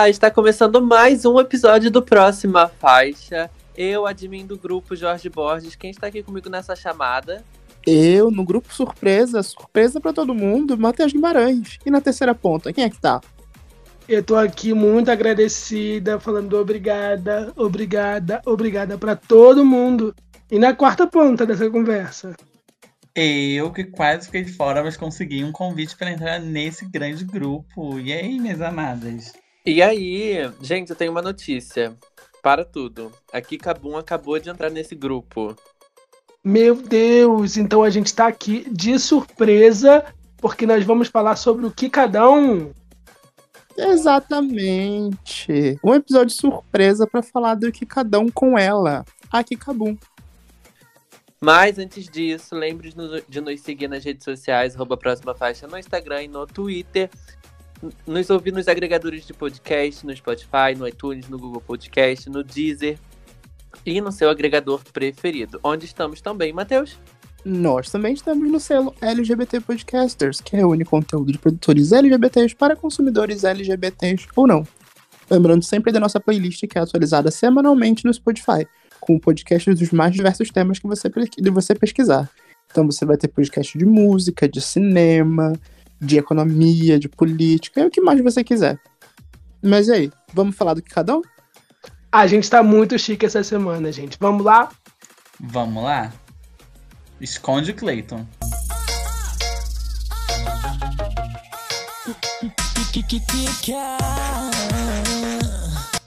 Olá, está começando mais um episódio do Próxima Faixa. Eu, admin do grupo Jorge Borges, quem está aqui comigo nessa chamada? Eu, no grupo surpresa, surpresa para todo mundo, Matheus Guimarães. E na terceira ponta, quem é que tá? Eu tô aqui muito agradecida, falando obrigada, obrigada, obrigada para todo mundo. E na quarta ponta dessa conversa, eu que quase fiquei de fora, mas consegui um convite para entrar nesse grande grupo. E aí, minhas amadas? E aí, gente, eu tenho uma notícia. Para tudo. A Kika Boom acabou de entrar nesse grupo. Meu Deus, então a gente está aqui de surpresa, porque nós vamos falar sobre o que cada um. Exatamente. Um episódio surpresa para falar do que cada um com ela, a Kikabum. Mas antes disso, lembre de nos seguir nas redes sociais, arroba próxima faixa no Instagram e no Twitter. Nos ouvir nos agregadores de podcast, no Spotify, no iTunes, no Google Podcast, no Deezer e no seu agregador preferido. Onde estamos também, Matheus? Nós também estamos no selo LGBT Podcasters, que reúne conteúdo de produtores LGBTs para consumidores LGBTs ou não. Lembrando sempre da nossa playlist que é atualizada semanalmente no Spotify com podcasts dos mais diversos temas que você, você pesquisar. Então você vai ter podcast de música, de cinema, de economia, de política, é o que mais você quiser. Mas e aí, vamos falar do que cada um? A gente tá muito chique essa semana, gente. Vamos lá? Vamos lá? Esconde o Clayton.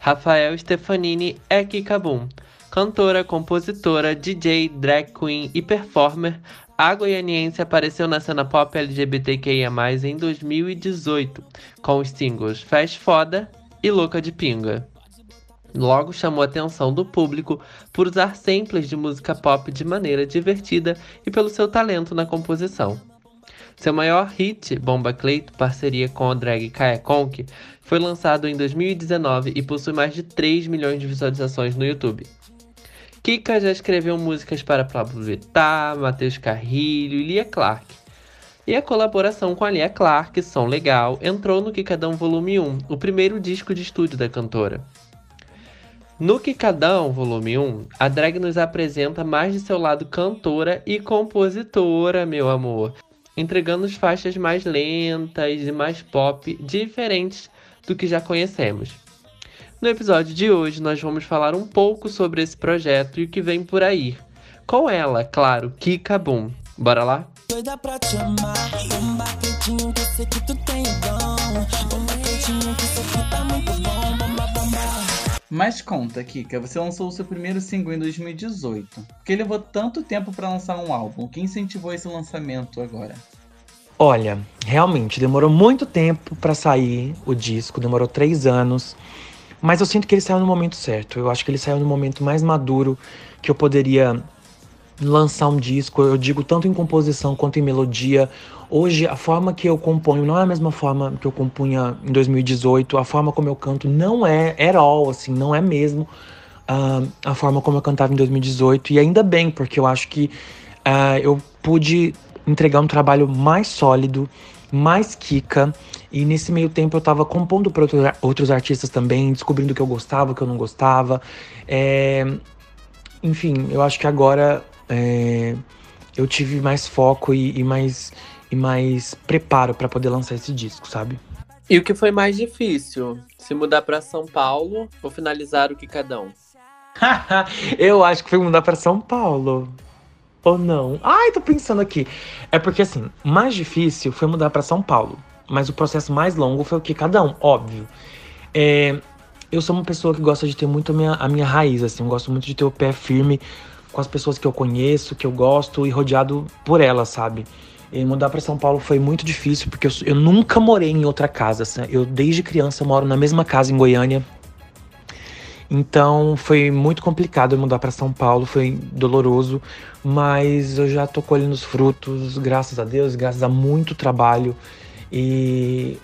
Rafael Stefanini é Kikabum cantora, compositora, DJ, drag queen e performer, a goianiense apareceu na cena pop LGBTQIA+, em 2018, com os singles Fast Foda e Louca de Pinga. Logo chamou a atenção do público por usar samples de música pop de maneira divertida e pelo seu talento na composição. Seu maior hit, Bomba Cleito, parceria com a drag Kaya Conk, foi lançado em 2019 e possui mais de 3 milhões de visualizações no YouTube. Kika já escreveu músicas para Pablo Vittar, Matheus Carrilho e Lia Clark. E a colaboração com a Lia Clark, Som Legal, entrou no Kikadão Volume 1, o primeiro disco de estúdio da cantora. No Kikadão Volume 1, a drag nos apresenta mais de seu lado cantora e compositora, meu amor, entregando faixas mais lentas e mais pop, diferentes do que já conhecemos. No episódio de hoje, nós vamos falar um pouco sobre esse projeto e o que vem por aí. Com ela, claro, Kika Boom. Bora lá? Mas conta, Kika, você lançou o seu primeiro single em 2018. Por que levou tanto tempo para lançar um álbum? O que incentivou esse lançamento agora? Olha, realmente demorou muito tempo para sair o disco, demorou três anos. Mas eu sinto que ele saiu no momento certo. Eu acho que ele saiu no momento mais maduro que eu poderia lançar um disco. Eu digo tanto em composição quanto em melodia. Hoje, a forma que eu componho não é a mesma forma que eu compunha em 2018. A forma como eu canto não é at all, assim, não é mesmo uh, a forma como eu cantava em 2018. E ainda bem, porque eu acho que uh, eu pude entregar um trabalho mais sólido, mais Kika. E nesse meio tempo eu tava compondo para outros artistas também, descobrindo o que eu gostava, o que eu não gostava. É... Enfim, eu acho que agora é... eu tive mais foco e, e, mais, e mais preparo para poder lançar esse disco, sabe? E o que foi mais difícil? Se mudar para São Paulo ou finalizar o Kikadão? eu acho que foi mudar para São Paulo. Ou não? Ai, tô pensando aqui. É porque assim, mais difícil foi mudar para São Paulo. Mas o processo mais longo foi o que cada um, óbvio. É, eu sou uma pessoa que gosta de ter muito a minha, a minha raiz, assim. Eu gosto muito de ter o pé firme com as pessoas que eu conheço, que eu gosto e rodeado por elas, sabe? E mudar para São Paulo foi muito difícil porque eu, eu nunca morei em outra casa. Eu desde criança moro na mesma casa em Goiânia. Então foi muito complicado mudar para São Paulo, foi doloroso, mas eu já tô colhendo os frutos, graças a Deus, graças a muito trabalho. E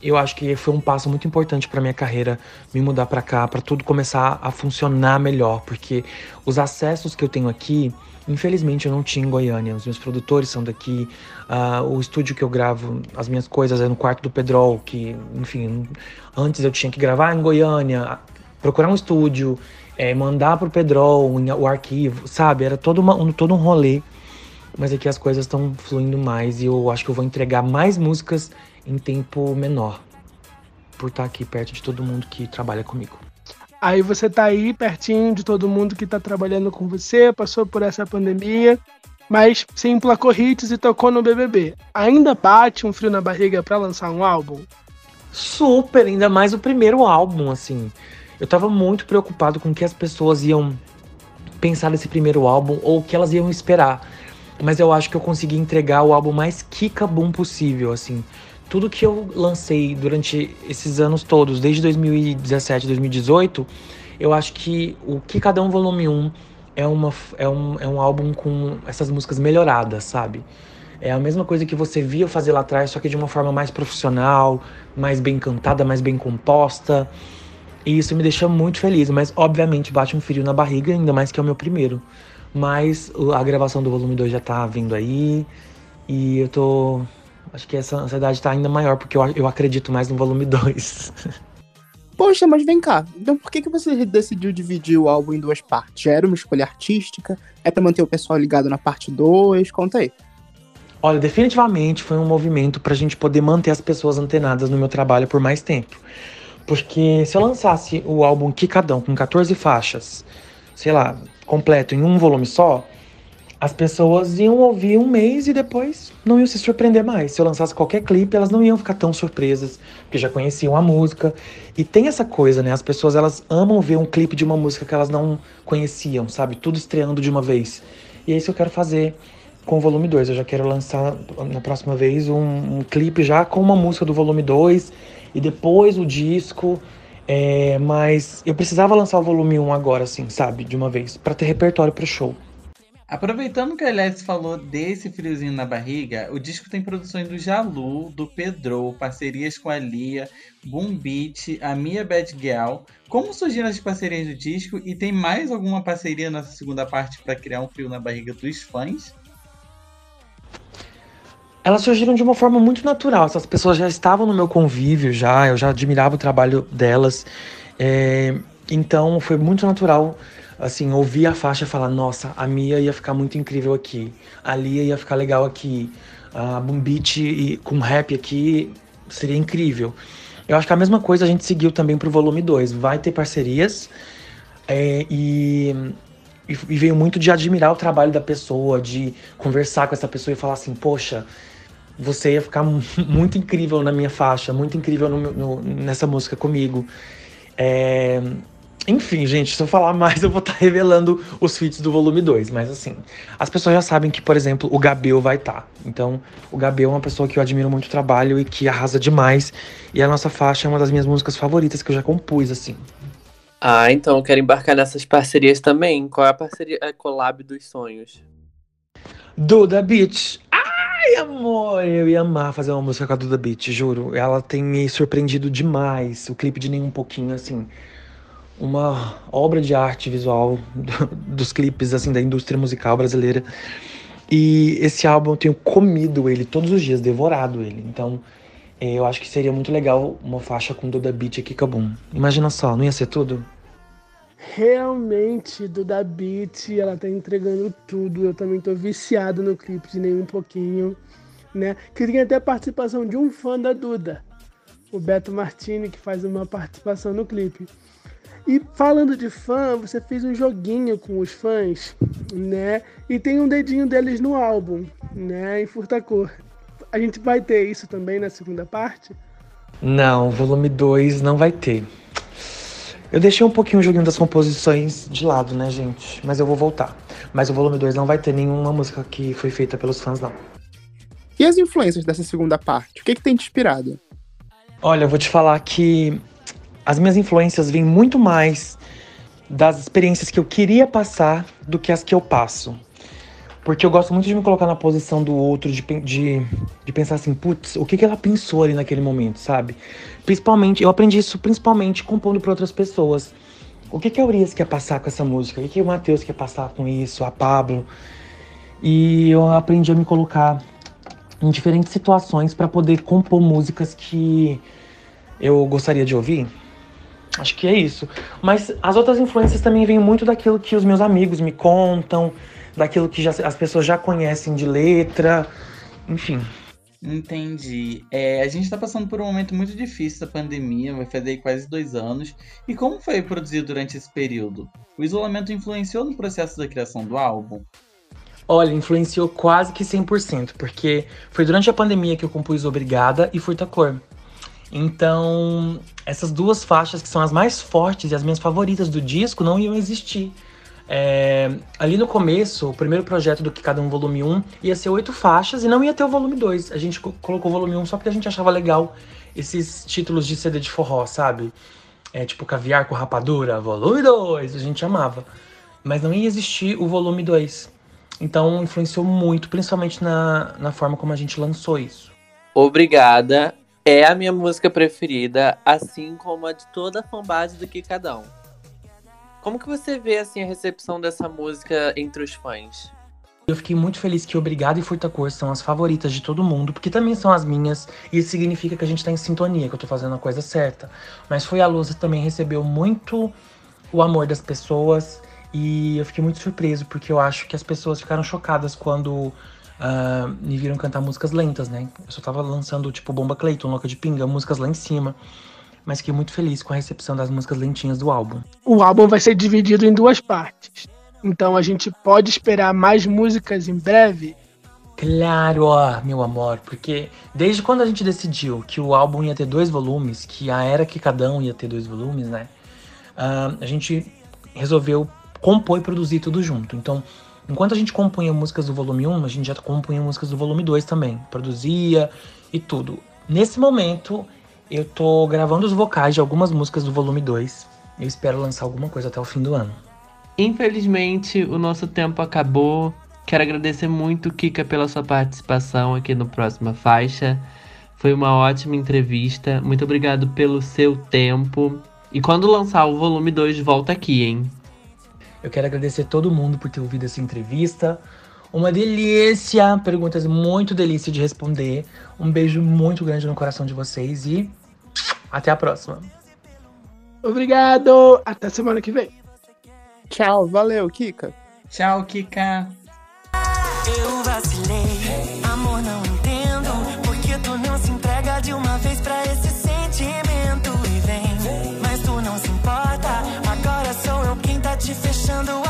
eu acho que foi um passo muito importante para minha carreira me mudar para cá, para tudo começar a funcionar melhor, porque os acessos que eu tenho aqui, infelizmente eu não tinha em Goiânia. Os meus produtores são daqui, uh, o estúdio que eu gravo as minhas coisas é no quarto do Pedrol, que, enfim, antes eu tinha que gravar em Goiânia, procurar um estúdio, é, mandar pro Pedrol o arquivo, sabe? Era todo, uma, um, todo um rolê. Mas aqui as coisas estão fluindo mais e eu acho que eu vou entregar mais músicas em tempo menor. Por estar aqui perto de todo mundo que trabalha comigo. Aí você tá aí pertinho de todo mundo que tá trabalhando com você, passou por essa pandemia, mas você emplacou hits e tocou no BBB. Ainda bate um frio na barriga para lançar um álbum? Super, ainda mais o primeiro álbum, assim. Eu tava muito preocupado com o que as pessoas iam pensar nesse primeiro álbum ou o que elas iam esperar. Mas eu acho que eu consegui entregar o álbum mais kick-boom possível, assim tudo que eu lancei durante esses anos todos, desde 2017, 2018, eu acho que o Que Cada Um Volume 1 é, uma, é, um, é um álbum com essas músicas melhoradas, sabe? É a mesma coisa que você via fazer lá atrás, só que de uma forma mais profissional, mais bem cantada, mais bem composta. E isso me deixa muito feliz, mas obviamente bate um frio na barriga, ainda mais que é o meu primeiro. Mas a gravação do volume 2 já tá vindo aí. E eu tô Acho que essa ansiedade está ainda maior, porque eu, eu acredito mais no volume 2. Poxa, mas vem cá. Então por que, que você decidiu dividir o álbum em duas partes? Já era uma escolha artística? É para manter o pessoal ligado na parte 2? Conta aí. Olha, definitivamente foi um movimento pra gente poder manter as pessoas antenadas no meu trabalho por mais tempo. Porque se eu lançasse o álbum Kikadão com 14 faixas, sei lá, completo em um volume só, as pessoas iam ouvir um mês e depois não iam se surpreender mais. Se eu lançasse qualquer clipe, elas não iam ficar tão surpresas, porque já conheciam a música. E tem essa coisa, né? As pessoas elas amam ver um clipe de uma música que elas não conheciam, sabe? Tudo estreando de uma vez. E é isso que eu quero fazer com o volume 2. Eu já quero lançar na próxima vez um, um clipe já com uma música do volume 2 e depois o disco. É, mas eu precisava lançar o volume 1 um agora, assim, sabe? De uma vez, para ter repertório pro show. Aproveitando que a Alex falou desse friozinho na barriga, o disco tem produções do Jalu, do Pedro, parcerias com a Lia, Boom Beat, a Mia Bad Girl. Como surgiram as parcerias do disco e tem mais alguma parceria nessa segunda parte para criar um frio na barriga dos fãs? Elas surgiram de uma forma muito natural. Essas pessoas já estavam no meu convívio, já eu já admirava o trabalho delas. É, então foi muito natural assim, ouvir a faixa e falar, nossa, a Mia ia ficar muito incrível aqui, a Lia ia ficar legal aqui, a Boom Beat com rap aqui seria incrível. Eu acho que a mesma coisa a gente seguiu também pro volume 2. Vai ter parcerias é, e, e, veio muito de admirar o trabalho da pessoa, de conversar com essa pessoa e falar assim, poxa, você ia ficar muito incrível na minha faixa, muito incrível no, no, nessa música comigo. É, enfim, gente, se eu falar mais, eu vou estar tá revelando os feats do volume 2. Mas assim, as pessoas já sabem que, por exemplo, o Gabel vai estar. Tá. Então, o Gabel é uma pessoa que eu admiro muito o trabalho e que arrasa demais. E a nossa faixa é uma das minhas músicas favoritas que eu já compus, assim. Ah, então eu quero embarcar nessas parcerias também. Qual é a parceria a collab dos sonhos? Duda Beach. Ai, amor, eu ia amar fazer uma música com a Duda Beach, juro. Ela tem me surpreendido demais. O clipe de nem um pouquinho, assim uma obra de arte visual dos clipes assim da indústria musical brasileira. E esse álbum eu tenho comido ele todos os dias, devorado ele. Então, é, eu acho que seria muito legal uma faixa com Duda Beat e Kikabum. Imagina só, não ia ser tudo? Realmente, Duda Beat, ela tá entregando tudo. Eu também tô viciado no clipe de nem um pouquinho, né? Que tem até a participação de um fã da Duda, o Beto Martini, que faz uma participação no clipe. E falando de fã, você fez um joguinho com os fãs, né? E tem um dedinho deles no álbum, né? Em Furtacor. A gente vai ter isso também na segunda parte? Não, volume 2 não vai ter. Eu deixei um pouquinho o joguinho das composições de lado, né, gente? Mas eu vou voltar. Mas o volume 2 não vai ter nenhuma música que foi feita pelos fãs, não. E as influências dessa segunda parte? O que, que tem te inspirado? Olha, eu vou te falar que as minhas influências vêm muito mais das experiências que eu queria passar do que as que eu passo. Porque eu gosto muito de me colocar na posição do outro, de, de, de pensar assim, putz, o que, que ela pensou ali naquele momento, sabe? Principalmente, eu aprendi isso principalmente compondo para outras pessoas. O que, que a Urias quer passar com essa música? O que, que o Matheus quer passar com isso? A Pablo? E eu aprendi a me colocar em diferentes situações para poder compor músicas que eu gostaria de ouvir. Acho que é isso. Mas as outras influências também vêm muito daquilo que os meus amigos me contam, daquilo que já, as pessoas já conhecem de letra, enfim. Entendi. É, a gente está passando por um momento muito difícil da pandemia, vai fazer quase dois anos. E como foi produzir durante esse período? O isolamento influenciou no processo da criação do álbum? Olha, influenciou quase que 100%, porque foi durante a pandemia que eu compus Obrigada e Furta Cor. Então, essas duas faixas que são as mais fortes e as minhas favoritas do disco não iam existir. É, ali no começo, o primeiro projeto do Que Cada Um Volume 1 ia ser oito faixas e não ia ter o volume 2. A gente colocou o volume 1 só porque a gente achava legal esses títulos de CD de forró, sabe? É tipo Caviar com Rapadura, volume 2, a gente amava. Mas não ia existir o volume 2. Então influenciou muito, principalmente na, na forma como a gente lançou isso. Obrigada é a minha música preferida, assim como a de toda a fanbase do Que Cada Um. Como que você vê assim a recepção dessa música entre os fãs? Eu fiquei muito feliz que Obrigado e Furta Cor são as favoritas de todo mundo, porque também são as minhas, e isso significa que a gente tá em sintonia, que eu tô fazendo a coisa certa. Mas Foi a Luz também recebeu muito o amor das pessoas, e eu fiquei muito surpreso, porque eu acho que as pessoas ficaram chocadas quando uh, me viram cantar músicas lentas, né? Eu só tava lançando, tipo, Bomba Clayton, Louca de Pinga, músicas lá em cima. Mas fiquei muito feliz com a recepção das músicas lentinhas do álbum. O álbum vai ser dividido em duas partes. Então a gente pode esperar mais músicas em breve? Claro, ó, meu amor, porque desde quando a gente decidiu que o álbum ia ter dois volumes, que a era que cada um ia ter dois volumes, né? Uh, a gente resolveu compor e produzir tudo junto. Então, Enquanto a gente compunha músicas do volume 1, a gente já compunha músicas do volume 2 também. Produzia e tudo. Nesse momento, eu tô gravando os vocais de algumas músicas do volume 2. Eu espero lançar alguma coisa até o fim do ano. Infelizmente, o nosso tempo acabou. Quero agradecer muito, Kika, pela sua participação aqui no Próxima Faixa. Foi uma ótima entrevista. Muito obrigado pelo seu tempo. E quando lançar o volume 2, volta aqui, hein? Eu quero agradecer todo mundo por ter ouvido essa entrevista. Uma delícia, perguntas muito delícia de responder. Um beijo muito grande no coração de vocês e até a próxima. Obrigado, até semana que vem. Tchau, valeu, Kika. Tchau, Kika. Eu vacilei, amor não entendo, porque tu não se entrega de uma vez pra esse sentimento e vem, mas tu não se importa, agora sou eu quem tá te fechando a